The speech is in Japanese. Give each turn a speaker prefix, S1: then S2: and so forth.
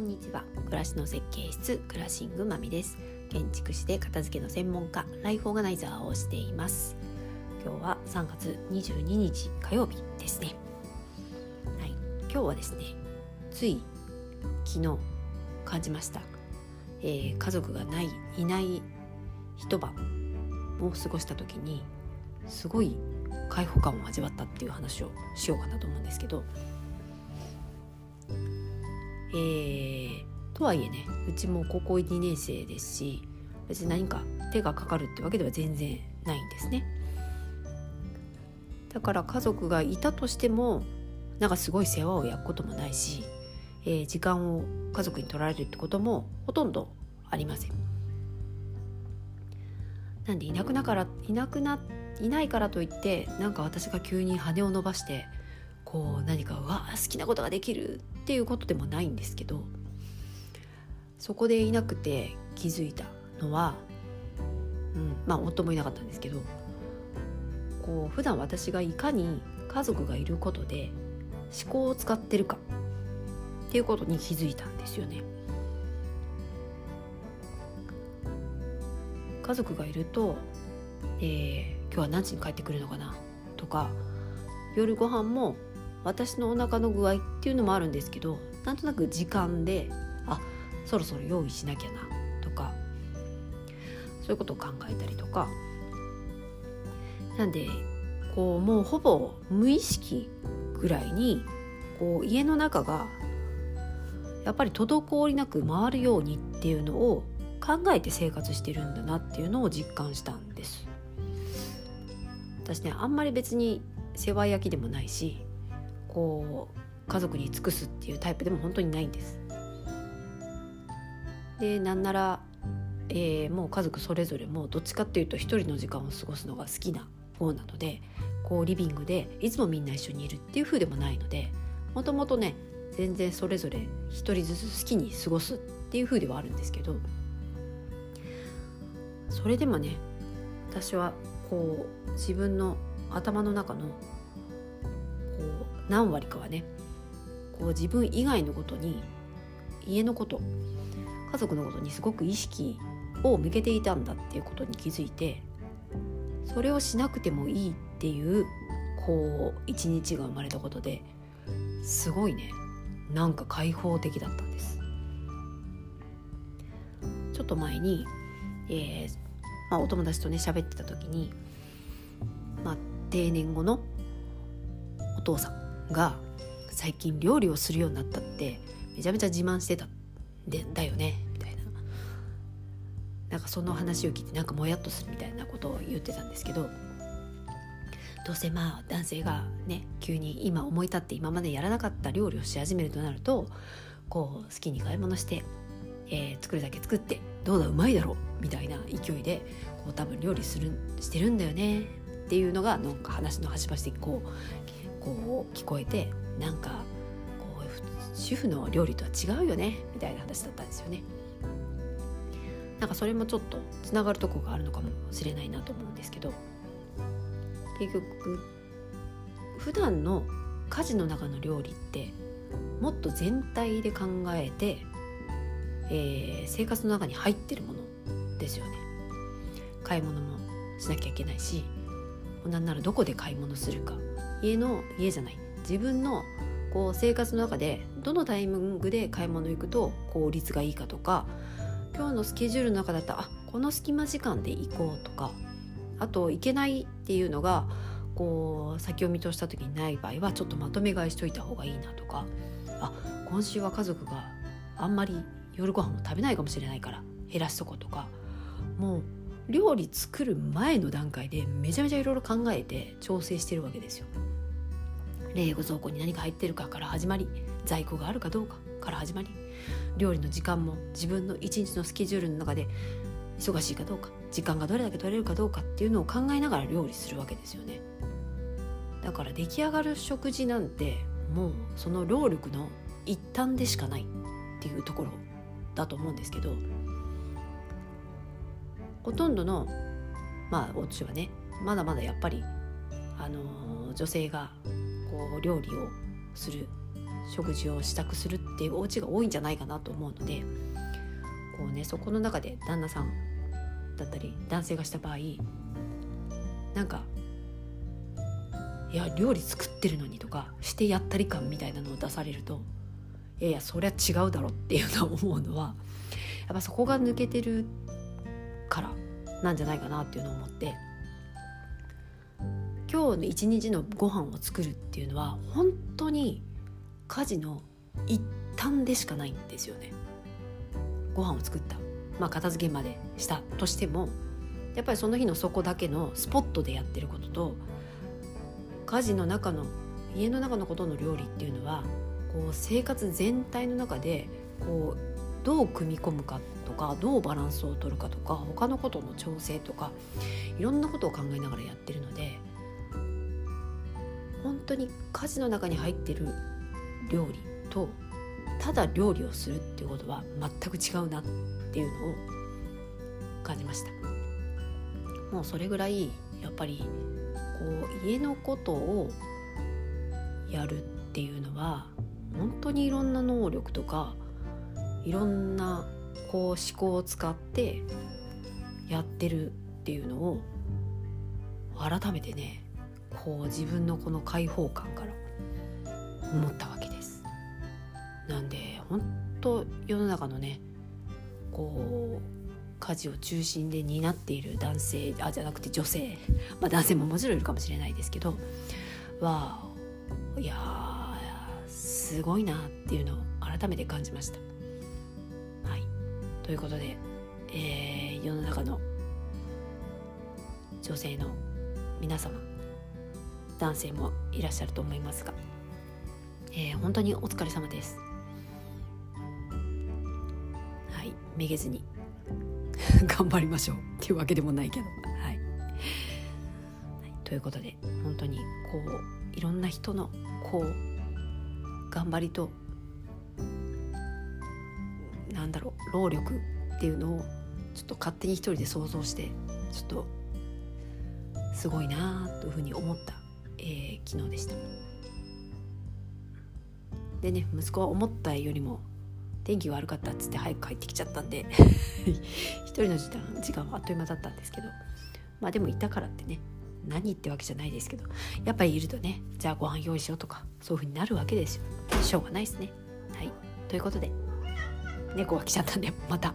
S1: こんにちは。暮らしの設計室クラシングまみです。建築士で片付けの専門家ライフオーガナイザーをしています。今日は3月22日火曜日ですね。はい。今日はですねつい昨日感じました、えー、家族がないいない一晩を過ごした時にすごい開放感を味わったっていう話をしようかなと思うんですけどえー、とはいえねうちも高校2年生ですし別に何か手がかかるってわけでは全然ないんですね。だから家族がいたとしてもなんかすごい世話を焼くこともないし、えー、時間を家族に取られるってこともほとんどありません。なんでいなくなからいなくないないからといってなんか私が急に羽を伸ばしてこう何かうわ好きなことができるっていうことでもないんですけどそこでいなくて気づいたのは、うん、まあ夫もいなかったんですけどこう普段私がいかに家族がいることで思考を使ってるかっていうことに気づいたんですよね。家族がいると、えー、今日は何時に帰ってくるのかなとか夜ご飯も私のお腹の具合っていうのもあるんですけどなんとなく時間であそろそろ用意しなきゃなとかそういうことを考えたりとか。なんでこうもうほぼ無意識ぐらいにこう家の中がやっぱり滞りなく回るようにっていうのを考えて生活してるんだなっていうのを実感したんです。私ねあんまり別に世話焼きでもないしこう家族に尽くすっていうタイプでも本当にないんです。でなんなら、えー、もう家族それぞれもどっちかっていうと一人の時間を過ごすのが好きな方なのでこうリビングでいつもみんな一緒にいるっていう風でもないのでもともとね全然それぞれ一人ずつ好きに過ごすっていう風ではあるんですけどそれでもね私はこう自分の頭の中の何割かはねこう自分以外のことに家のこと家族のことにすごく意識を向けていたんだっていうことに気づいてそれをしなくてもいいっていうこう一日が生まれたことですごいねなんか開放的だったんです。ちょっと前に、えーまあ、お友達とね喋ってた時に、まあ、定年後のお父さんが最近料理をするようになったってめちゃめちゃ自慢してた。んでだよね。みたいな。なんかその話を聞いてなんかもやっとするみたいなことを言ってたんですけどどうせまあ男性がね急に今思い立って今までやらなかった料理をし始めるとなるとこう好きに買い物して、えー、作るだけ作ってどうだうまいだろうみたいな勢いでこう多分料理するしてるんだよねっていうのがなんか話の端々でこうこう聞こえてなんかこう主婦の料理とは違うよねみたいな話だったんですよね。なんかそれもちょっとつながるとこがあるのかもしれないなと思うんですけど結局普段の家事の中の料理ってもっと全体で考えて、えー、生活の中に入ってるものですよね。買い物もしなきゃいけないしなんならどこで買い物するか家の家じゃない自分のこう生活の中でどのタイミングで買い物行くと効率がいいかとか今日のスケジュールの中だったらあこの隙間時間で行こうとかあと行けないっていうのがこう先を見通した時にない場合はちょっとまとめ買いしといた方がいいなとかあ今週は家族があんまり夜ご飯も食べないかもしれないから減らしとこうとかもう料理作る前の段階でめちゃめちゃいろいろ考えて調整してるわけですよ。冷蔵庫に何か入ってるかから始まり在庫があるかどうかから始まり料理の時間も自分の一日のスケジュールの中で忙しいかどうか時間がどれだけ取れるかどうかっていうのを考えながら料理するわけですよね。だから出来上がる食事なんてもうその労力の一端でしかないっていうところだと思うんですけどほとんどのまあお家はねまだまだやっぱりあの女性が料理をする食事を支度するっていうお家が多いんじゃないかなと思うのでこうねそこの中で旦那さんだったり男性がした場合なんかいや料理作ってるのにとかしてやったり感みたいなのを出されるといやいやそりゃ違うだろっていうのを思うのはやっぱそこが抜けてるからなんじゃないかなっていうのを思って今日の一日のご飯を作るっていうのは本当に家事の一端でしかないんですよね。ご飯を作った、まあ、片付けまでしたとしてもやっぱりその日のそこだけのスポットでやってることと家事の中の家の中のことの料理っていうのはこう生活全体の中でこうどう組み込むかとかどうバランスを取るかとか他のことの調整とかいろんなことを考えながらやってるので本当に家事の中に入ってる料理とただ料理をするっていうことは全く違うなっていうのを感じました。もうそれぐらいやっぱりこう家のことをやるっていうのは本当にいろんな能力とかいろんなこう思考を使ってやってるっていうのを改めてねこう自分のこの開放感から思ったわけです。なんで本当世の中のねこう家事を中心で担っている男性あじゃなくて女性、まあ、男性ももちろんいるかもしれないですけどはいやすごいなっていうのを改めて感じました。はい、ということで、えー、世の中の女性の皆様男性もいらっしゃると思いますが、えー、本当にお疲れ様です。はい、めげずに 頑張りましょう。っていうわけでもないけど、はい、はい、ということで本当にこういろんな人のこう頑張りとなんだろう労力っていうのをちょっと勝手に一人で想像してちょっとすごいなあというふうに思った、えー、昨日でした。でね息子は思ったよりも天気悪かったっつって早く帰ってきちゃったんで 一人の時間時間はあっという間だったんですけどまあでもいたからってね何ってわけじゃないですけどやっぱりいるとねじゃあご飯用意しようとかそういう風になるわけですよ。しょうがないですね。はい。ということで猫が来ちゃったんでまた。